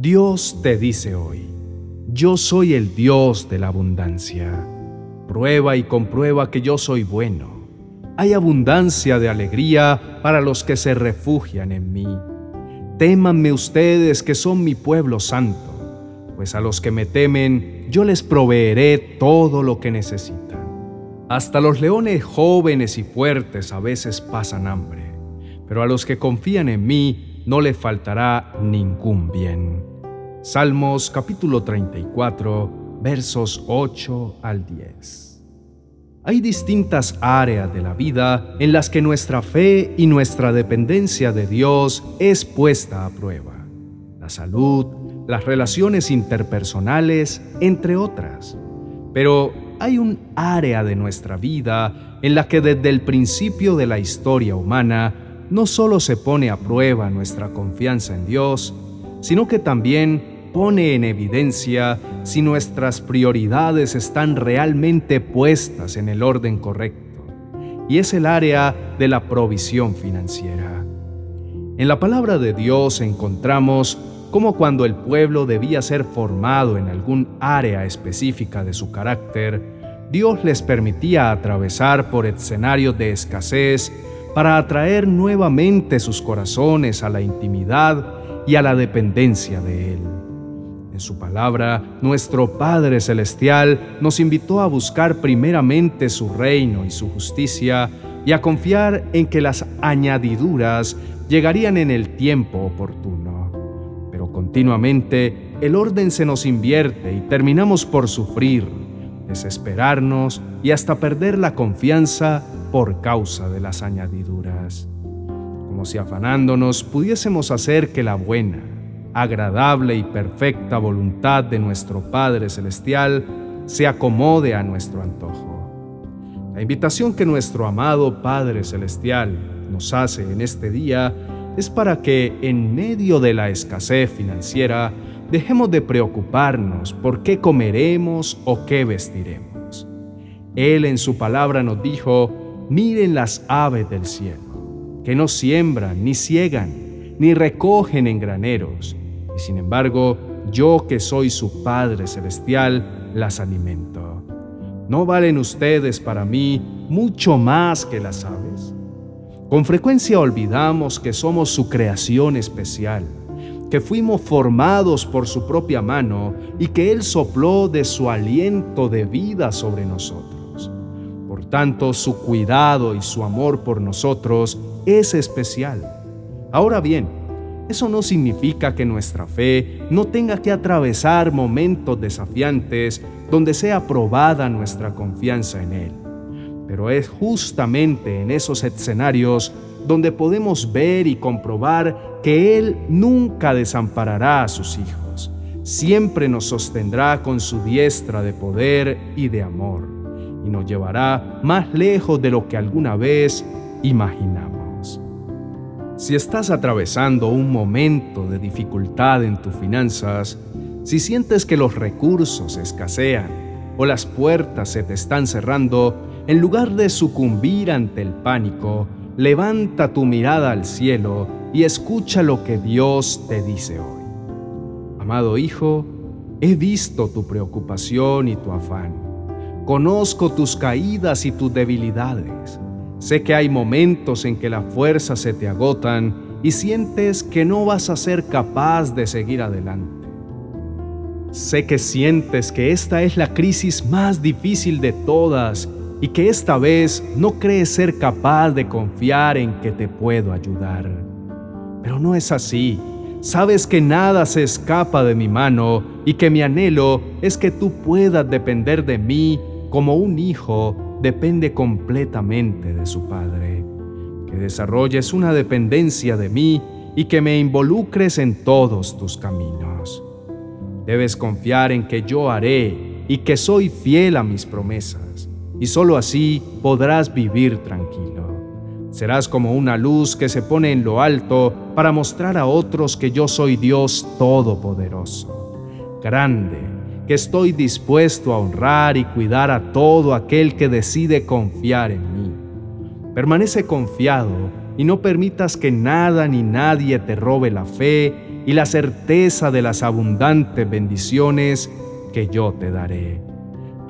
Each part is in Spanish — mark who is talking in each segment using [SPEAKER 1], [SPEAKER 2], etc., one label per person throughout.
[SPEAKER 1] Dios te dice hoy, yo soy el Dios de la abundancia. Prueba y comprueba que yo soy bueno. Hay abundancia de alegría para los que se refugian en mí. Témanme ustedes que son mi pueblo santo, pues a los que me temen yo les proveeré todo lo que necesitan. Hasta los leones jóvenes y fuertes a veces pasan hambre, pero a los que confían en mí no les faltará ningún bien. Salmos capítulo 34, versos 8 al 10. Hay distintas áreas de la vida en las que nuestra fe y nuestra dependencia de Dios es puesta a prueba. La salud, las relaciones interpersonales, entre otras. Pero hay un área de nuestra vida en la que desde el principio de la historia humana no solo se pone a prueba nuestra confianza en Dios, sino que también pone en evidencia si nuestras prioridades están realmente puestas en el orden correcto, y es el área de la provisión financiera. En la palabra de Dios encontramos cómo cuando el pueblo debía ser formado en algún área específica de su carácter, Dios les permitía atravesar por escenarios de escasez para atraer nuevamente sus corazones a la intimidad y a la dependencia de Él su palabra, nuestro Padre Celestial nos invitó a buscar primeramente su reino y su justicia y a confiar en que las añadiduras llegarían en el tiempo oportuno. Pero continuamente el orden se nos invierte y terminamos por sufrir, desesperarnos y hasta perder la confianza por causa de las añadiduras. Como si afanándonos pudiésemos hacer que la buena, agradable y perfecta voluntad de nuestro Padre Celestial se acomode a nuestro antojo. La invitación que nuestro amado Padre Celestial nos hace en este día es para que en medio de la escasez financiera dejemos de preocuparnos por qué comeremos o qué vestiremos. Él en su palabra nos dijo, miren las aves del cielo, que no siembran, ni ciegan, ni recogen en graneros, sin embargo, yo que soy su Padre Celestial, las alimento. ¿No valen ustedes para mí mucho más que las aves? Con frecuencia olvidamos que somos su creación especial, que fuimos formados por su propia mano y que Él sopló de su aliento de vida sobre nosotros. Por tanto, su cuidado y su amor por nosotros es especial. Ahora bien, eso no significa que nuestra fe no tenga que atravesar momentos desafiantes donde sea probada nuestra confianza en Él. Pero es justamente en esos escenarios donde podemos ver y comprobar que Él nunca desamparará a sus hijos. Siempre nos sostendrá con su diestra de poder y de amor, y nos llevará más lejos de lo que alguna vez imaginamos. Si estás atravesando un momento de dificultad en tus finanzas, si sientes que los recursos escasean o las puertas se te están cerrando, en lugar de sucumbir ante el pánico, levanta tu mirada al cielo y escucha lo que Dios te dice hoy. Amado Hijo, he visto tu preocupación y tu afán. Conozco tus caídas y tus debilidades Sé que hay momentos en que las fuerzas se te agotan y sientes que no vas a ser capaz de seguir adelante. Sé que sientes que esta es la crisis más difícil de todas y que esta vez no crees ser capaz de confiar en que te puedo ayudar. Pero no es así. Sabes que nada se escapa de mi mano y que mi anhelo es que tú puedas depender de mí como un hijo depende completamente de su Padre, que desarrolles una dependencia de mí y que me involucres en todos tus caminos. Debes confiar en que yo haré y que soy fiel a mis promesas, y sólo así podrás vivir tranquilo. Serás como una luz que se pone en lo alto para mostrar a otros que yo soy Dios Todopoderoso, grande, que estoy dispuesto a honrar y cuidar a todo aquel que decide confiar en mí. Permanece confiado y no permitas que nada ni nadie te robe la fe y la certeza de las abundantes bendiciones que yo te daré.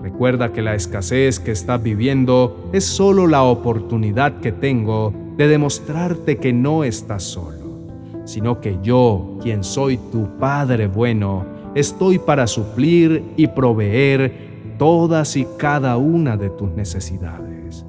[SPEAKER 1] Recuerda que la escasez que estás viviendo es solo la oportunidad que tengo de demostrarte que no estás solo, sino que yo, quien soy tu Padre bueno, estoy para suplir y proveer todas y cada una de tus necesidades.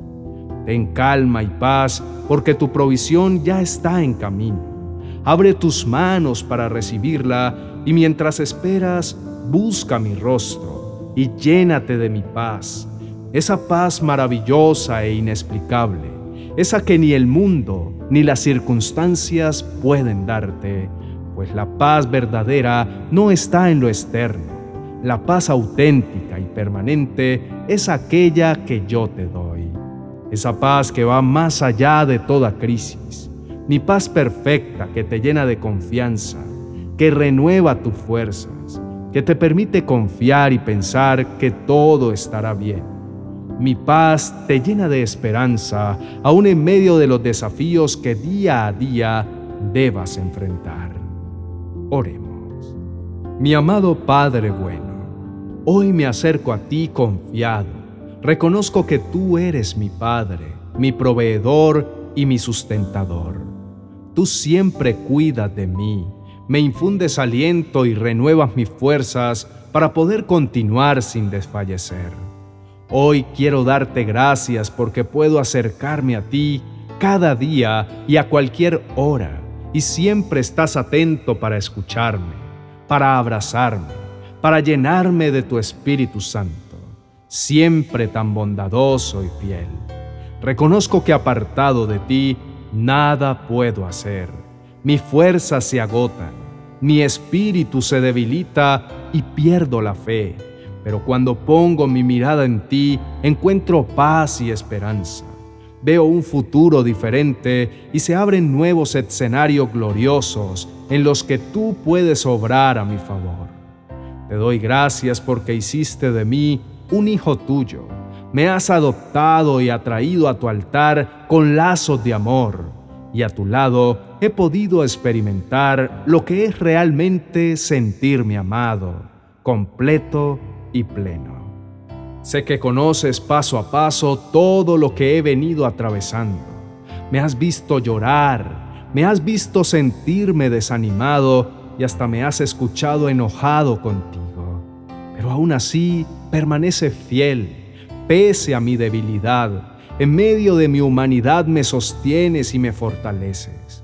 [SPEAKER 1] Ten calma y paz, porque tu provisión ya está en camino. Abre tus manos para recibirla y mientras esperas, busca mi rostro y llénate de mi paz, esa paz maravillosa e inexplicable, esa que ni el mundo ni las circunstancias pueden darte, pues la paz verdadera no está en lo externo. La paz auténtica y permanente es aquella que yo te doy. Esa paz que va más allá de toda crisis mi paz perfecta que te llena de confianza, que renueva tus fuerzas, que te permite confiar y pensar que todo estará bien. Mi paz te llena de esperanza, aun en medio de los desafíos que día a día debas enfrentar. Oremos. Mi amado Padre bueno, hoy me acerco a ti confiado. Reconozco que tú eres mi Padre, mi proveedor y mi sustentador. Tú siempre cuidas de mí, me infundes aliento y renuevas mis fuerzas para poder continuar sin desfallecer. Hoy quiero darte gracias porque puedo acercarme a ti cada día y a cualquier hora, y siempre estás atento para escucharme, para abrazarme, para llenarme de tu Espíritu Santo, siempre tan bondadoso y fiel. Reconozco que apartado de ti, nada puedo hacer. Mi fuerza se agota, mi espíritu se debilita y pierdo la fe. Pero cuando pongo mi mirada en ti, encuentro paz y esperanza. Veo un futuro diferente y se abren nuevos escenarios gloriosos en los que tú puedes obrar a mi favor. Te doy gracias porque hiciste de mí un hijo tuyo me has adoptado y atraído a tu altar con lazos de amor, y a tu lado he podido experimentar lo que es realmente sentirme amado, completo y pleno. Sé que conoces paso a paso todo lo que he venido atravesando. Me has visto llorar, me has visto sentirme desanimado y hasta me has escuchado enojado contigo. Pero aún así permanece fiel pese a mi debilidad, en medio de mi humanidad me sostienes y me fortaleces.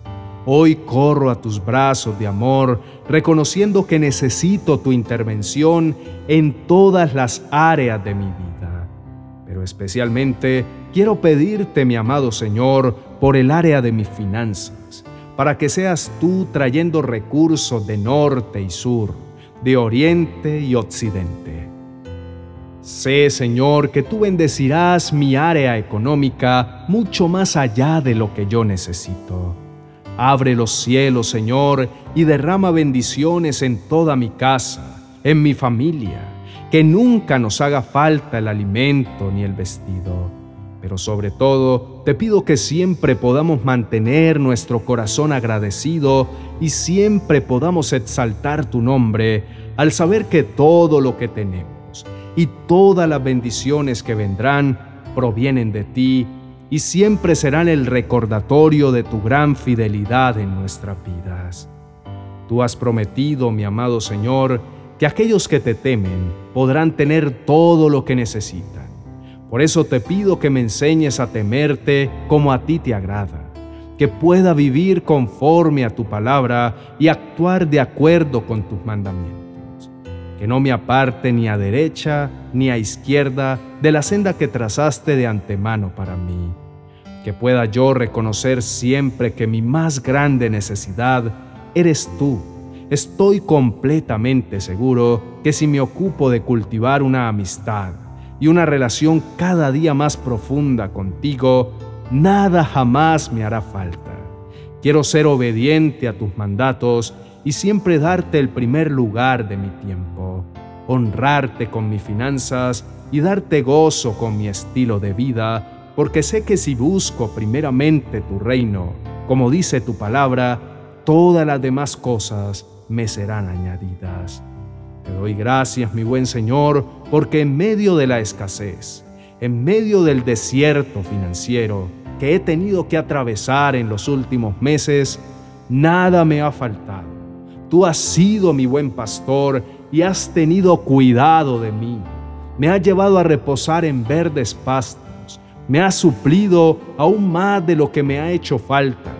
[SPEAKER 1] Hoy corro a tus brazos de amor, reconociendo que necesito tu intervención en todas las áreas de mi vida. Pero especialmente quiero pedirte, mi amado Señor, por el área de mis finanzas, para que seas tú trayendo recursos de norte y sur, de oriente y occidente Sé, Señor, que tú bendecirás mi área económica mucho más allá de lo que yo necesito. Abre los cielos, Señor, y derrama bendiciones en toda mi casa, en mi familia, que nunca nos haga falta el alimento ni el vestido. Pero sobre todo, te pido que siempre podamos mantener nuestro corazón agradecido y siempre podamos exaltar tu nombre al saber que todo lo que tenemos y todas las bendiciones que vendrán provienen de ti y siempre serán el recordatorio de tu gran fidelidad en nuestras vidas. Tú has prometido, mi amado Señor, que aquellos que te temen podrán tener todo lo que necesitan. Por eso te pido que me enseñes a temerte como a ti te agrada, que pueda vivir conforme a tu palabra y actuar de acuerdo con tus mandamientos que no me aparte ni a derecha ni a izquierda de la senda que trazaste de antemano para mí, que pueda yo reconocer siempre que mi más grande necesidad eres tú. Estoy completamente seguro que si me ocupo de cultivar una amistad y una relación cada día más profunda contigo, nada jamás me hará falta. Quiero ser obediente a tus mandatos y siempre darte el primer lugar de mi tiempo, honrarte con mis finanzas y darte gozo con mi estilo de vida, porque sé que si busco primeramente tu reino, como dice tu palabra, todas las demás cosas me serán añadidas. Te doy gracias, mi buen Señor, porque en medio de la escasez, en medio del desierto financiero que he tenido que atravesar en los últimos meses, nada me ha faltado. Tú has sido mi buen pastor y has tenido cuidado de mí. Me has llevado a reposar en verdes pastos. Me has suplido aún más de lo que me ha hecho falta.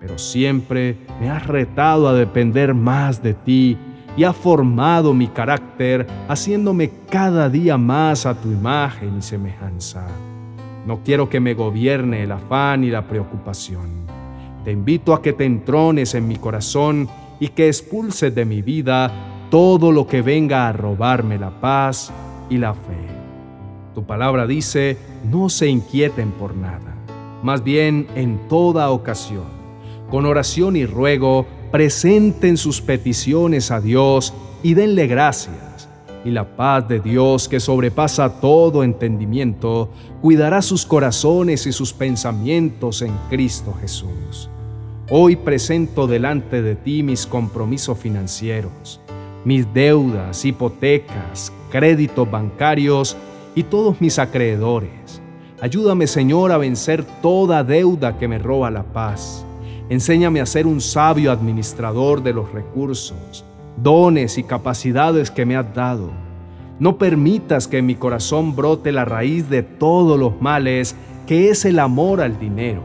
[SPEAKER 1] Pero siempre me has retado a depender más de ti y ha formado mi carácter, haciéndome cada día más a tu imagen y semejanza. No quiero que me gobierne el afán y la preocupación. Te invito a que te entrones en mi corazón y que expulses de mi vida todo lo que venga a robarme la paz y la fe. Tu palabra dice, no se inquieten por nada, más bien en toda ocasión, con oración y ruego, presenten sus peticiones a Dios y denle gracias. Y la paz de Dios, que sobrepasa todo entendimiento, cuidará sus corazones y sus pensamientos en Cristo Jesús. Hoy presento delante de ti mis compromisos financieros, mis deudas, hipotecas, créditos bancarios y todos mis acreedores. Ayúdame, Señor, a vencer toda deuda que me roba la paz Enséñame a ser un sabio administrador de los recursos, dones y capacidades que me has dado. No permitas que en mi corazón brote la raíz de todos los males, que es el amor al dinero.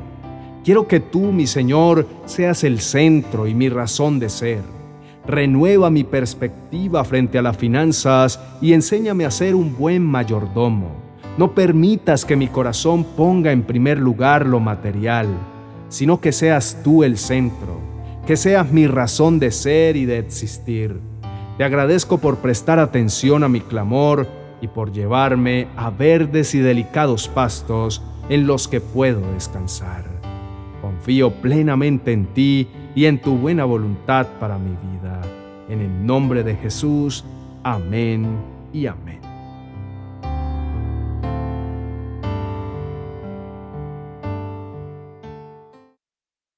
[SPEAKER 1] Quiero que tú, mi Señor, seas el centro y mi razón de ser. Renueva mi perspectiva frente a las finanzas y enséñame a ser un buen mayordomo. No permitas que mi corazón ponga en primer lugar lo material sino que seas tú el centro, que seas mi razón de ser y de existir. Te agradezco por prestar atención a mi clamor y por llevarme a verdes y delicados pastos en los que puedo descansar. Confío plenamente en ti y en tu buena voluntad para mi vida. En el nombre de Jesús, amén y amén.